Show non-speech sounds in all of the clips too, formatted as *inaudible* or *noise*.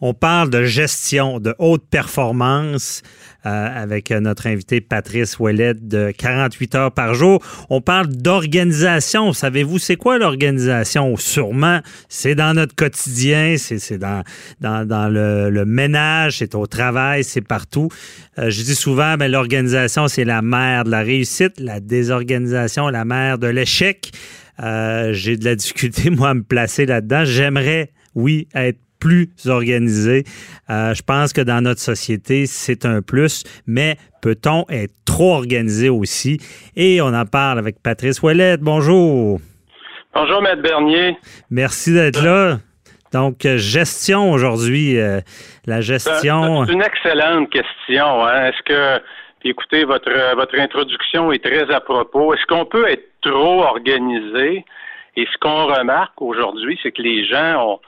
On parle de gestion, de haute performance euh, avec notre invité Patrice Ouellet de 48 heures par jour. On parle d'organisation. Savez-vous, c'est quoi l'organisation? Sûrement, c'est dans notre quotidien, c'est dans, dans, dans le, ménage, c'est au travail, c'est partout. Euh, je dis souvent, mais l'organisation, c'est la mère de la réussite, la désorganisation, la mère de l'échec. Euh, j'ai de la difficulté, *laughs* moi, à me placer là-dedans. J'aimerais, oui, être plus organisé. Euh, je pense que dans notre société, c'est un plus, mais peut-on être trop organisé aussi? Et on en parle avec Patrice Ouellette. Bonjour. Bonjour, Maître Bernier. Merci d'être là. Donc, euh, gestion aujourd'hui, euh, la gestion. C'est une excellente question. Hein. Est-ce que, écoutez, votre, votre introduction est très à propos. Est-ce qu'on peut être trop organisé? Et ce qu'on remarque aujourd'hui, c'est que les gens ont,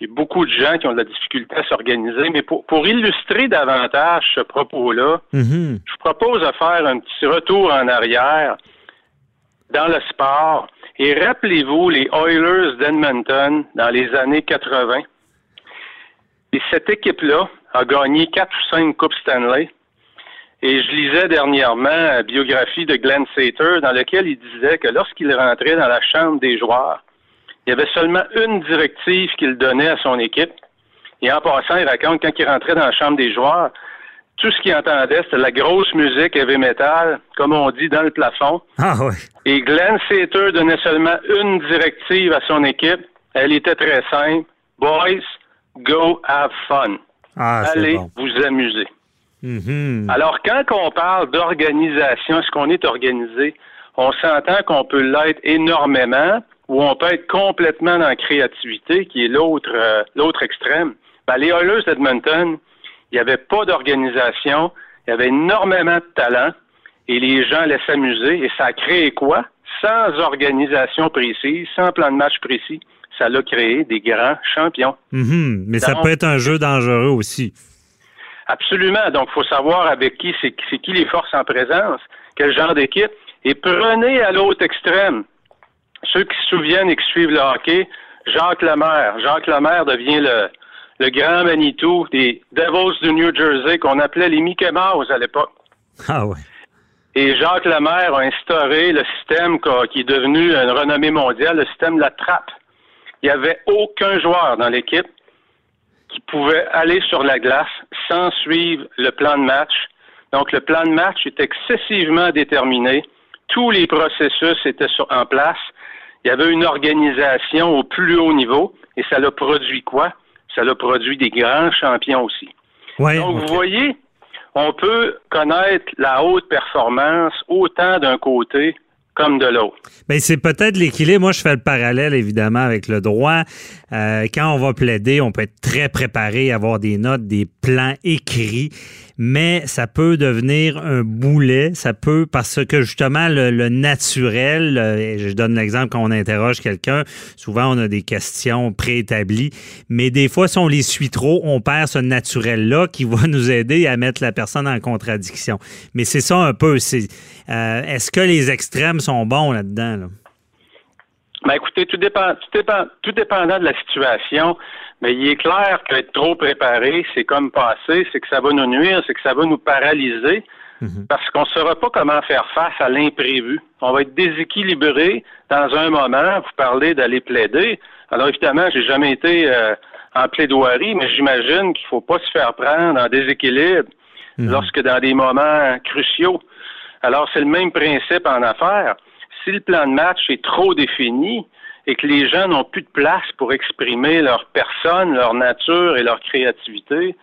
il y a beaucoup de gens qui ont de la difficulté à s'organiser. Mais pour, illustrer davantage ce propos-là, mm-hmm. je vous propose de faire un petit retour en arrière dans le sport. Et rappelez-vous les Oilers d'Edmonton dans les années 80. Et cette équipe-là a gagné quatre ou cinq Coupes Stanley. Et je lisais dernièrement la biographie de Glenn Sater dans laquelle il disait que lorsqu'il rentrait dans la chambre des joueurs, il y avait seulement une directive qu'il donnait à son équipe. Et en passant, il raconte quand il rentrait dans la chambre des joueurs, tout ce qu'il entendait, c'était la grosse musique heavy metal, comme on dit, dans le plafond. Ah ouais. Et Glenn Sater donnait seulement une directive à son équipe. Elle était très simple. Boys, go have fun. Ah, Allez vous amuser. Mm-hmm. Alors, quand on parle d'organisation, est-ce qu'on est organisé? On s'entend qu'on peut l'être énormément, où on peut être complètement dans la créativité, qui est l'autre euh, l'autre extrême. Ben, les Oilers d'Edmonton, il n'y avait pas d'organisation, il y avait énormément de talent, et les gens allaient s'amuser, et ça a créé quoi? Sans organisation précise, sans plan de match précis, ça l'a créé des grands champions. Mm-hmm. Mais ça peut être un jeu dangereux aussi. Absolument. Donc, il faut savoir avec qui, c'est qui les forces en présence, quel genre d'équipe, et prenez à l'autre extrême ceux qui se souviennent et qui suivent le hockey, Jacques Lemaire. Jacques Lemaire devient le, le grand Manitou des Devils du New Jersey qu'on appelait les Mickey Mouse à l'époque. Ah ouais. Et Jacques Lemaire a instauré le système qui est devenu une renommée mondiale, le système de la trappe. Il n'y avait aucun joueur dans l'équipe qui pouvait aller sur la glace sans suivre le plan de match. Donc le plan de match est excessivement déterminé. Tous les processus étaient en place il y avait une organisation au plus haut niveau et ça l'a produit quoi? Ça l'a produit des grands champions aussi. Donc, vous voyez, on peut connaître la haute performance autant d'un côté comme de l'autre. Bien, c'est peut-être l'équilibre. Moi, je fais le parallèle, évidemment, avec le droit. Euh, quand on va plaider, on peut être très préparé, avoir des notes, des plans écrits mais ça peut devenir un boulet. Ça peut, parce que justement, le, naturel, euh, je donne l'exemple quand on interroge quelqu'un, souvent on a des questions préétablies, mais des fois, si on les suit trop, on perd ce naturel-là qui va *laughs* nous aider à mettre la personne en contradiction. Mais c'est ça un peu. Euh, est-ce que les extrêmes sont bons là-dedans? Là? Ben écoutez, tout dépend, tout dépend, tout dépendant de la situation. Mais il est clair qu'être trop préparé, c'est comme passer, c'est que ça va nous nuire, c'est que ça va nous paralyser, mhm. parce qu'on ne saura pas comment faire face à l'imprévu. On va être déséquilibré dans un moment. Vous parlez d'aller plaider. Alors évidemment, j'ai jamais été euh, en plaidoirie, mais j'imagine qu'il ne faut pas se faire prendre en déséquilibre mhm. lorsque dans des moments cruciaux. Alors c'est le même principe en affaires. Si le plan de match est trop défini, et que les gens n'ont plus de place pour exprimer leur personne, leur nature et leur créativité,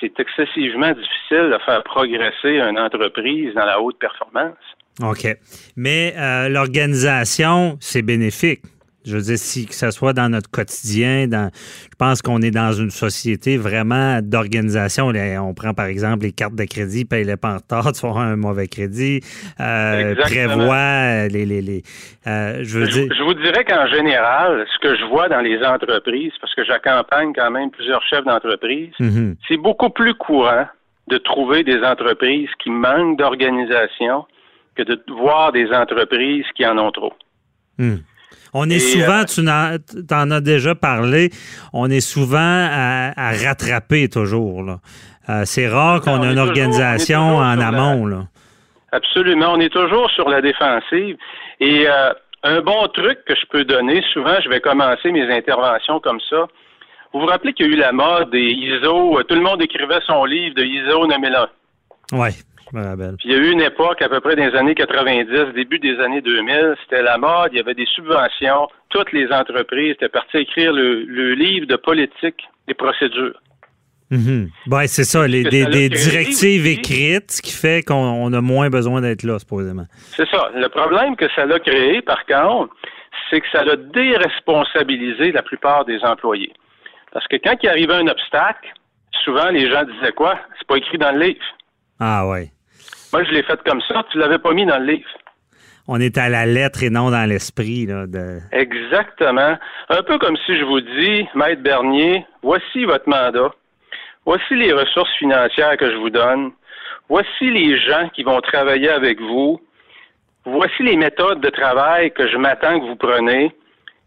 c'est excessivement difficile de faire progresser une entreprise dans la haute performance. OK. Mais euh, l'organisation, c'est bénéfique. Je veux dire, si que ce soit dans notre quotidien, dans, je pense qu'on est dans une société vraiment d'organisation. On prend par exemple les cartes de crédit, paye les pas en retard, *laughs* tu auras un mauvais crédit, euh, prévoit les. les, les euh, je, veux dire... je vous dirais qu'en général, ce que je vois dans les entreprises, parce que j'accompagne quand même plusieurs chefs d'entreprise, mm-hmm. c'est beaucoup plus courant de trouver des entreprises qui manquent d'organisation que de voir des entreprises qui en ont trop. Mm. On est souvent, euh, tu en, as déjà parlé, on est souvent à, rattraper toujours. Euh, c'est rare qu'on ait une organisation en amont. Absolument. On est toujours sur la défensive. Et euh, un bon truc que je peux donner, souvent, je vais commencer mes interventions comme ça. Vous vous rappelez qu'il y a eu la mode des ISO, tout le monde écrivait son livre de ISO 9001. Oui il y a eu une époque, à peu près dans les années 90, début des années 2000, c'était la mode, il y avait des subventions. Toutes les entreprises étaient parties écrire le, livre de politique des procédures. Mm c'est ça, les, des, directives écrites, ce qui fait qu'on a moins besoin d'être là, supposément. C'est ça. Le problème que ça a créé, par contre, c'est que ça a déresponsabilisé la plupart des employés. Parce que quand il arrivait un obstacle, souvent les gens disaient quoi? C'est pas écrit dans le livre. Ah ouais. Moi, je l'ai fait comme ça. Tu l'avais pas mis dans le livre. On est à la lettre et non dans l'esprit. De... Exactement. Un peu comme si je vous dis, Maître Bernier, voici votre mandat. Voici les ressources financières que je vous donne. Voici les gens qui vont travailler avec vous. Voici les méthodes de travail que je m'attends que vous prenez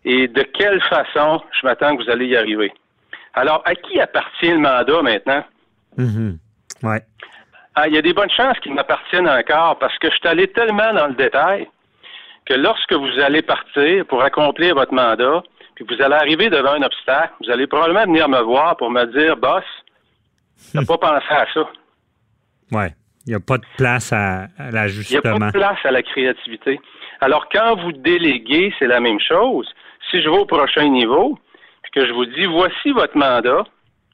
et de quelle façon je m'attends que vous allez y arriver. Alors, à qui appartient le mandat maintenant? Mm Ouais. Ah, il y a des bonnes chances qu'ils m'appartiennent encore parce que je suis allé tellement dans le détail que lorsque vous allez partir pour accomplir votre mandat, puis vous allez arriver devant un obstacle, vous allez probablement venir me voir pour me dire, boss, n'as pas pensé à ça. Ouais. Il n'y a pas de place à, l'ajustement. Il n'y a pas de place à la créativité. Alors, quand vous déléguez, c'est la même chose. Si je vais au prochain niveau, puis que je vous dis, voici votre mandat,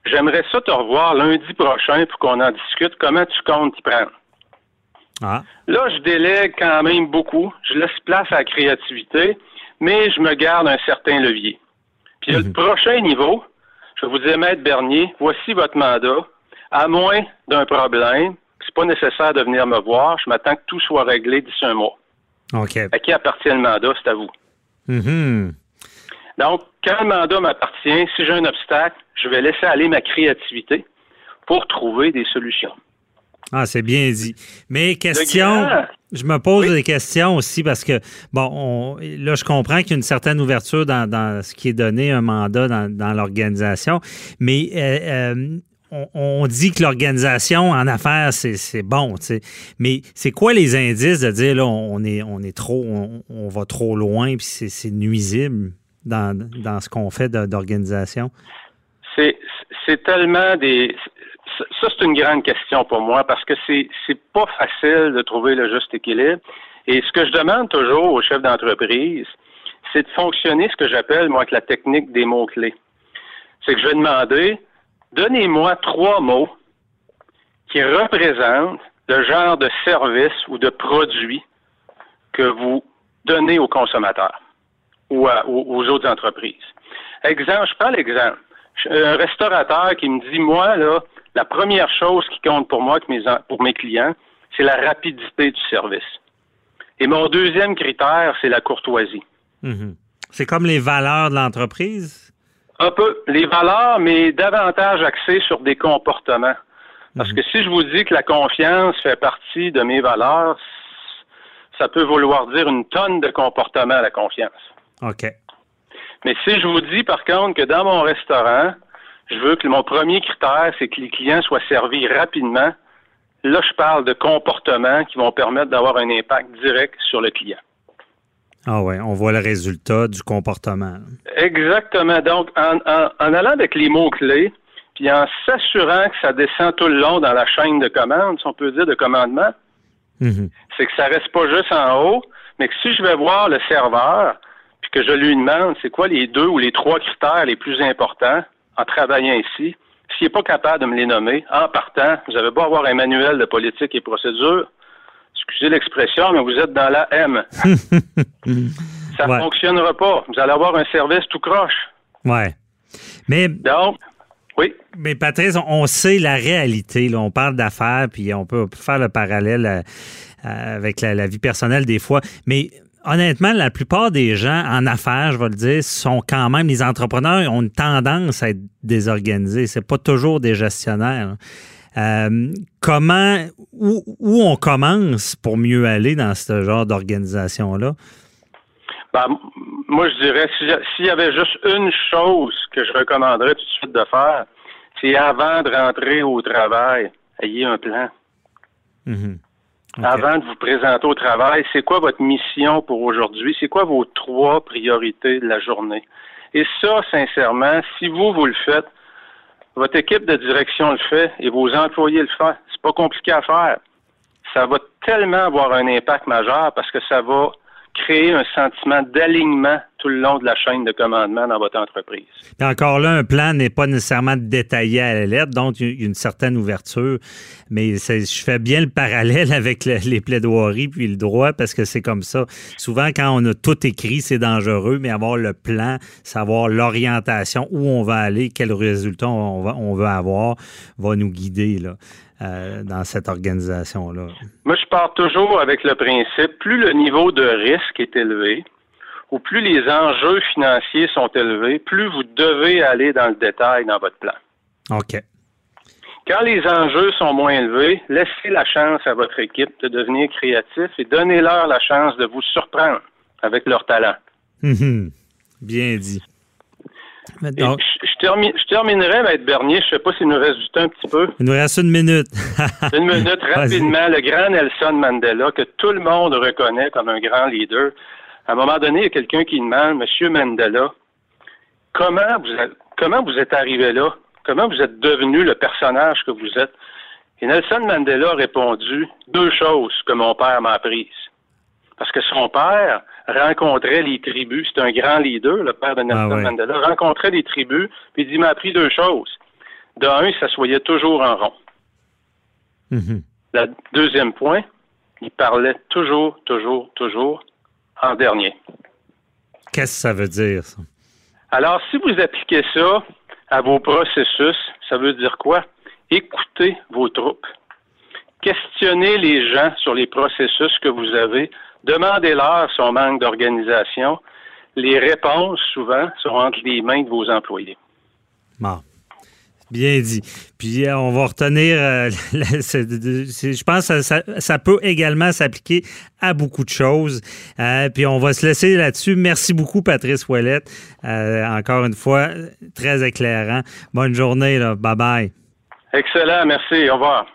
J'aimerais ça te revoir lundi prochain pour qu'on en discute. Comment tu comptes y prendre? Ah. Là, je délègue quand même beaucoup. Je laisse place à la créativité, mais je me garde un certain levier. Puis le mhm. prochain niveau, je vais vous dire, Maître Bernier, voici votre mandat. À moins d'un problème, c'est pas nécessaire de venir me voir. Je m'attends que tout soit réglé d'ici un mois. OK. À qui appartient le mandat, c'est à vous. Mm donc, quand le mandat m'appartient, si j'ai un obstacle, je vais laisser aller ma créativité pour trouver des solutions. Ah, c'est bien dit. Mais question, je me pose des questions aussi parce que, bon, là, je comprends qu'il y a une certaine ouverture dans, ce qui est donné, un mandat dans, l'organisation, mais euh, euh, on, dit que l'organisation en affaires, c'est bon, tu sais. Mais c'est quoi les indices de dire, là, on est, on est trop, on va trop loin, puis c'est nuisible? Dans, ce qu'on fait d'organisation? C'est tellement des. Ça, c'est une grande question pour moi parce que c'est pas facile de trouver le juste équilibre. Et ce que je demande toujours aux chefs d'entreprise, c'est de fonctionner ce que j'appelle, moi, avec la technique des mots-clés. C'est que je vais demander, donnez-moi trois mots qui représentent le genre de service ou de produit que vous donnez aux consommateurs ou, aux autres entreprises. Exemple, je prends l'exemple. Un restaurateur qui me dit, moi, là, la première chose qui compte pour moi, pour mes clients, c'est la rapidité du service. Et mon deuxième critère, c'est la courtoisie. Mhm. C'est comme les valeurs de l'entreprise? Un peu. Les valeurs, mais davantage axées sur des comportements. Parce mhm. que si je vous dis que la confiance fait partie de mes valeurs, ça peut vouloir dire une tonne de comportements à la confiance. OK. Mais si je vous dis, par contre, que dans mon restaurant, je veux que mon premier critère, c'est que les clients soient servis rapidement, là, je parle de comportements qui vont permettre d'avoir un impact direct sur le client. Ah oui, on voit le résultat du comportement. Exactement. Donc, en, allant avec les mots-clés, puis en s'assurant que ça descend tout le long dans la chaîne de commande, si on peut dire de commandement, mhm. c'est que ça reste pas juste en haut, mais que si je vais voir le serveur, que je lui demande, c'est quoi les deux ou les trois critères les plus importants en travaillant ici? S'il n'est pas capable de me les nommer, en partant, vous avez beau avoir un manuel de politique et procédure, excusez l'expression, mais vous êtes dans la M. *laughs* Ça ne fonctionnera pas. Vous allez avoir un service tout croche. Ouais. Mais. Donc, oui. Mais Patrice, on sait la réalité. Là. On parle d'affaires, puis on peut faire le parallèle euh, avec la, vie personnelle des fois. Mais honnêtement, la plupart des gens en affaires, je vais le dire, sont quand même, les entrepreneurs ont une tendance à être désorganisés. C'est pas toujours des gestionnaires. Euh, comment, où, on commence pour mieux aller dans ce genre d'organisation-là? Ben, moi, je dirais, s'il y avait juste une chose que je recommanderais tout de suite de faire, c'est avant de rentrer au travail, ayez un plan. Avant de vous présenter au travail, c'est quoi votre mission pour aujourd'hui? C'est quoi vos trois priorités de la journée? Et ça, sincèrement, si vous, vous le faites, votre équipe de direction le fait et vos employés le font. C'est pas compliqué à faire. Ça va tellement avoir un impact majeur parce que ça va créer un sentiment d'alignement tout le long de la chaîne de commandement dans votre entreprise. Et encore là, un plan n'est pas nécessairement détaillé à la lettre, donc une certaine ouverture. Mais je fais bien le parallèle *laughs* avec les plaidoiries puis le droit parce que c'est comme ça. Souvent, quand on a tout écrit, c'est dangereux, mais avoir le plan, savoir l'orientation, où on va aller, quel résultat on, va, veut avoir, va nous guider. Là. Euh, dans cette organisation-là? Moi, je pars toujours avec le principe, plus le niveau de risque est élevé, ou plus les enjeux financiers sont élevés, plus vous devez aller dans le détail dans votre plan. OK. Quand les enjeux sont moins élevés, laissez la chance à votre équipe de devenir créatif et donnez-leur la chance de vous surprendre avec leur talent. Mhm. Bien dit. Je, terminerai, Maître Bernier. Je ne sais pas s'il nous reste du temps un petit peu. Il nous reste une minute. *laughs* une minute, rapidement. Le grand Nelson Mandela, que tout le monde reconnaît comme un grand leader. À un moment donné, il y a quelqu'un qui demande, Monsieur Mandela, comment vous, êtes, comment vous êtes arrivé là? Comment vous êtes devenu le personnage que vous êtes? Et Nelson Mandela a répondu deux choses que mon père m'a apprises. Parce que son père rencontrait les tribus, c'est un grand leader, le père de Nelson ah Mandela, rencontrait les tribus, puis il m'a appris deux choses. D'un, il s'assoyait toujours en rond. Mm-hmm. Le deuxième point, il parlait toujours, toujours, toujours en dernier. Qu'est-ce que ça veut dire, ça? Alors, si vous appliquez ça à vos processus, ça veut dire quoi? Écoutez vos troupes. Questionnez les gens sur les processus que vous avez Demandez-leur son manque d'organisation. Les réponses, souvent, sont entre les mains de vos employés. Bon. Bien dit. Puis euh, on va retenir, euh, *laughs* je pense que ça, peut également s'appliquer à beaucoup de choses. Euh, puis on va se laisser là-dessus. Merci beaucoup, Patrice Ouellette. encore une fois, très éclairant. Bonne journée. Là. Bye bye. Excellent. Merci. Au revoir.